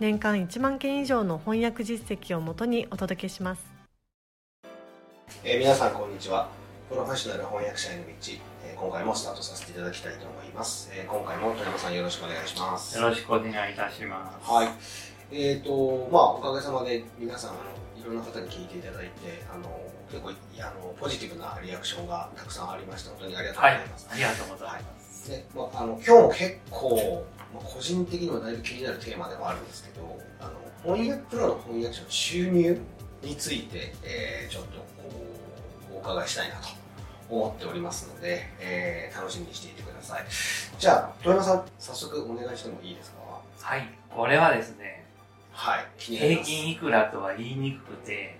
年間1万件以上の翻訳実績をもとにお届けします、えー皆さんこんにちは。プロフェッショナル翻訳者への道、えー今回もスタートさせていただきたいと思います、えー今回も富山さんよろしくお願いします。よろしくお願いいたします。はい。えーとまあおかげさまで皆さんあのいろんな方に聞いていただいてあの結構いあのポジティブなリアクションがたくさんありました本当にありがとうごはいざいます、、ありがとうございます。でまあ、あの今日も結構、まあ、個人的にはだいぶ気になるテーマではあるんですけどあの翻訳プロの翻訳者の収入について、えーちょっとこうお伺いしたいなと思っておりますので、えー楽しみにしていてください。じゃあ富山さん早速お願いしてもいいですか？はい、これはですね、はい。平均いくらとは言いにくくて、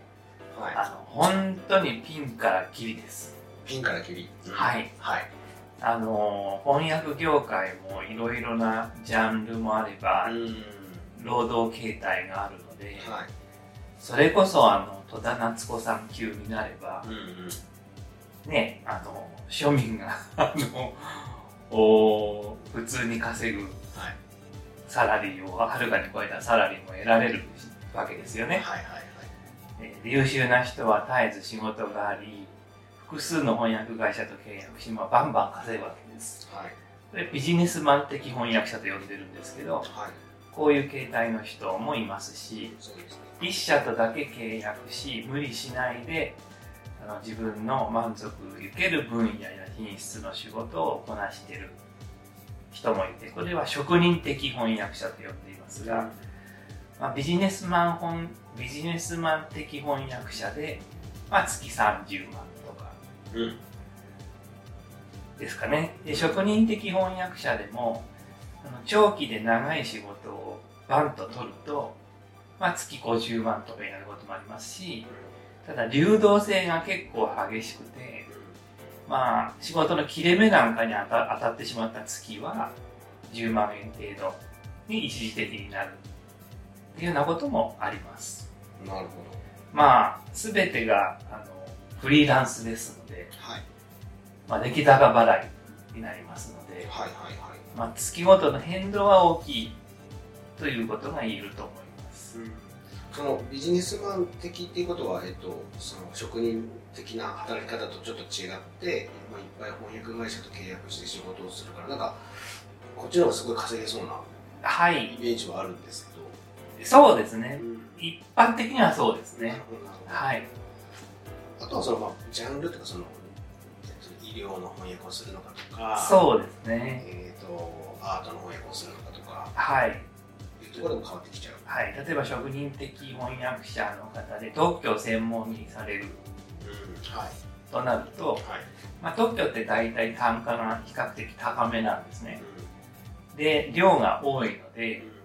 はい、あの、本当にピンからキリです。ピンからキリ。はい。はいあの、翻訳業界もいろいろなジャンルもあればう、ん。労働形態があるので、はい。それこそあの、戸田夏子さん級になればうん、うん。ね、あの、庶民が、あの、お普通に稼ぐはい。サラリーをはるかに超えたサラリーも得られるわけですよね。はいはいはい。えー優秀な人は絶えず仕事があり、複数の翻訳会社と契約し、まあ、バンバン稼ぐわけです。はい。これビジネスマン的翻訳者と呼んでるんですけど、はい。こういう形態の人もいますし、そうですね。一社とだけ契約し、無理しないで、あの自分の満足いける分野や品質の仕事をこなしている人もいて、これは職人的翻訳者と呼んでいますが、まあ、ビジネスマン本ビジネスマン的翻訳者で、まあ、月30万ですかね。で職人的翻訳者でも長期で長い仕事をバンと取ると、まあ、月50万とかになることもありますしただ流動性が結構激しくてまあ仕事の切れ目なんかに当たってしまった月は10万円程度に一時的になるっていうようなこともあります。なるほまあ全てがあのフリーランスですので、どはい。まあ、出来高払いになりますので、はいはいはい。まあ、月ごとの変動は大きいということが言えると思います。そのビジネスマン的っていうことは、えっと、その職人的な働き方とちょっと違って、まあ、いっぱい翻訳会社と契約して仕事をするからなんかこっちの方がすごい稼げそうなはい。イメージはあるんですけど、そうですね。うん。一般的にはそうですね。はいあとはその、まあ、ジャンルとかそのえっと医療の翻訳をするのかとかそうですね。えっとアートの翻訳をするのかとかはい。いうところでも変わってきちゃう、はい、例えば職人的翻訳者の方で特許を専門にされるうん、はい。となると、はい。まあ、特許って大体単価が比較的高めなんですうねで量が多いのでん。えー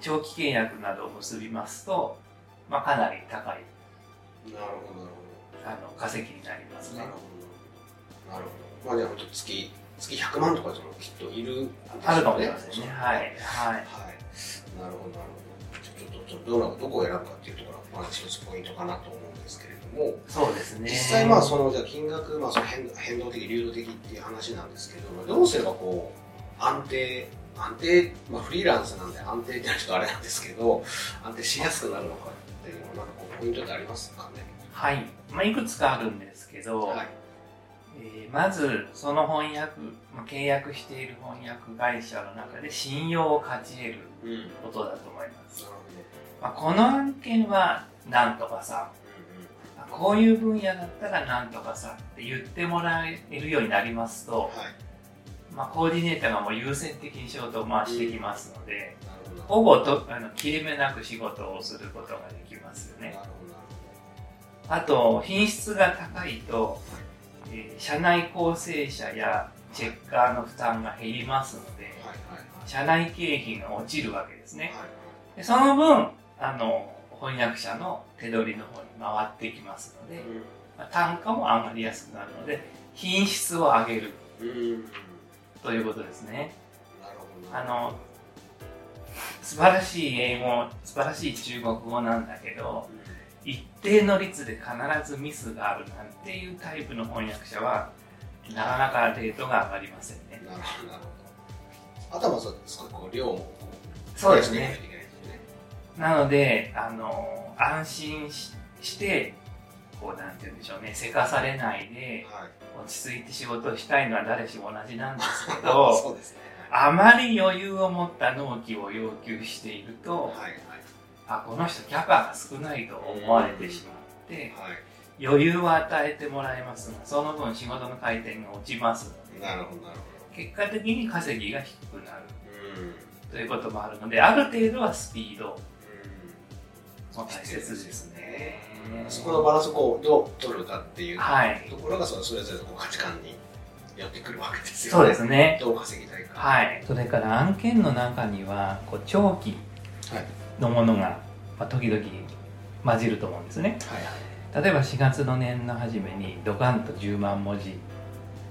長期契約などを結びますと、まあ、かなり高い。うんなるほどなるほどあの稼ぎになりますねなるほど。なるほど。まあじゃあ本当月月100万とかでもきっといるねあるかもしれませんねはいはいはい。なるほどなるほど。ちょっとちょっとどうどこを選ぶかっていうところがまず一つポイントかなと思うんですけれども、そうですね実際まあそのじゃあ金額まあその変変動的流動的っていう話なんですけど、まあどうすればこう安定安定まあフリーランスなんで安定ってのはちょっとあれなんですけど安定しやすくなるのかっていうなんかこうポイントってありますかね？はい、まあ、いくつかあるんですけど、はい。えーまずその翻訳、まあ、契約している翻訳会社の中で信用を勝ち得ることだと思います、ほど。まあ、この案件はなんとかさうんうん。こういう分野だったらなんとかさって言ってもらえるようになりますと、はい。まあ、コーディネーターがもう優先的に仕事を回してきますので、なるほぼとあの切れ目なく仕事をすることができますよねなるほど、あと品質が高いと、えー社内構成者やチェッカーの負担が減りますので。社内経費が落ちるわけですね。でその分あの翻訳者の手取りの方に回ってきますので、まあ、単価も上がりやすくなるので品質を上げる。うん。ということですね。あの素晴らしい英語素晴らしい中国語なんだけど一定の率で必ずミスがあるなんていうタイプの翻訳者はなかなかレートが上がりませんね。なるほど。なるほどあとはまあそう少しこう量もこそうですねないといけないですねなので、あの、安心しして、こう、なんて言うんでしょうね、せかされないで、はい。落ち着いて仕事をしたいのは誰しも同じなんですけそど、うですね。あまり余裕を持った納期を要求していると、はいはいあ、この人キャパが少ないと思われてしまって、はい。余裕を与えてもらいますが、その分仕事の回転が落ちますなるほどなる結果的に稼ぎが低くなる。ほどうん。ということもあるので、ある程度はスピード。うん。も大切ですね。そこのバランスをどう取るかっていうはいところがそのそれぞれの価値観に寄ってくるわけですよそうですね。どう稼ぎたいか。はい。それから案件の中には、こう長期はい。のものが、まあ、時々混じると思うんですね。はい例えば4月の年の初めにドカンと10万文字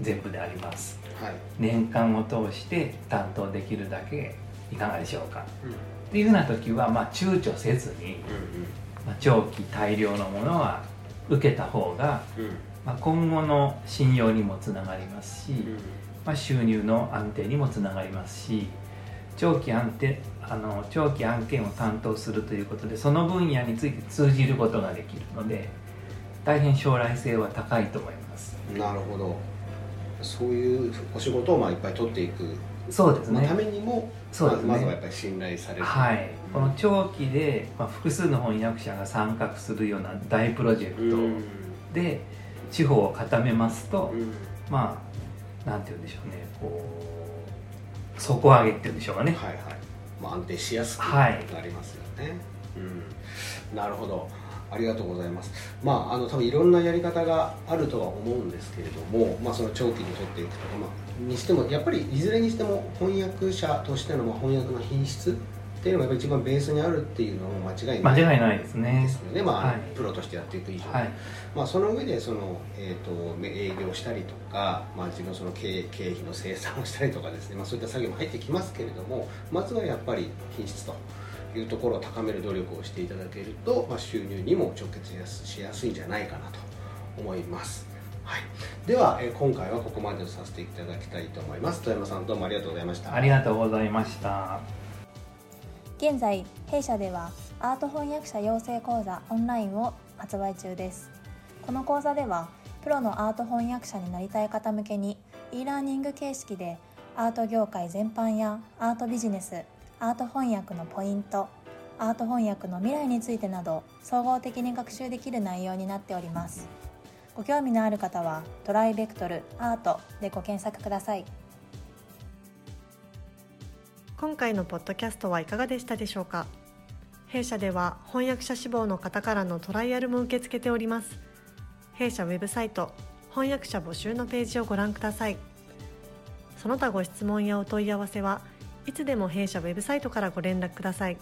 全部であります。はい年間を通して担当できるだけいかがでしょうか。うんっていうふうな時は、まあ、躊躇せずに、まあ、長期大量のものは受けた方が、うんうんまあ、今後の信用にもつながりますし、まあ、収入の安定にもつながりますし長期安定あの長期案件を担当するということでその分野について通じることができるので大変将来性は高いと思います。なるほど。そういうお仕事をまあいっぱい取っていく。そうですね。まあためにもそうですね。まずはやっぱり信頼される。はい。この長期で、まあ、複数の翻訳者が参画するような大プロジェうん。クトで地方を固めますと、うん。まあなんて言うんでしょうね。こう底上げっていうんでしょうかね。はいはい、まあ、安定しやすくはい。なりますよね、うん、なるほど。ありがとうございます。まああの多分いろんなやり方があるとは思うんですけれども、まあ、その長期にとっていくとか、まあ、にしてもやっぱりいずれにしても翻訳者としてのまあ翻訳の品質っていうのがやっぱり一番ベースにあるっていうのも間違いない間違いないですねですまあはいプロとしてやっていく以上、はいまあ、その上でその、えー、と営業したりとか、まあ、自分その経経費の生産をしたりとかですね、まあ、そういった作業も入ってきますけれどもまずはやっぱり品質というところを高める努力をしていただけると、まあ、収入にも直結しやすしやすいんじゃないかなと思います。はい、では、えー今回はここまでとさせていただきたいと思います。富山さんどうもありがとうございました。ありがとうございました。現在弊社ではアート翻訳者養成講座オンラインを発売中ですこの講座ではプロのアート翻訳者になりたい方向けに e ラーニング形式でアート業界全般やアートビジネスアート翻訳のポイントアート翻訳の未来についてなど総合的に学習できる内容になっております。ご興味のある方はトライベクトルアートでご検索ください。今回のポッドキャストはいかがでしたでしょうか？弊社では翻訳者志望の方からのトライアルも受け付けております。弊社ウェブサイト翻訳者募集のページをご覧ください。その他ご質問やお問い合わせはいつでも弊社ウェブサイトからご連絡ください。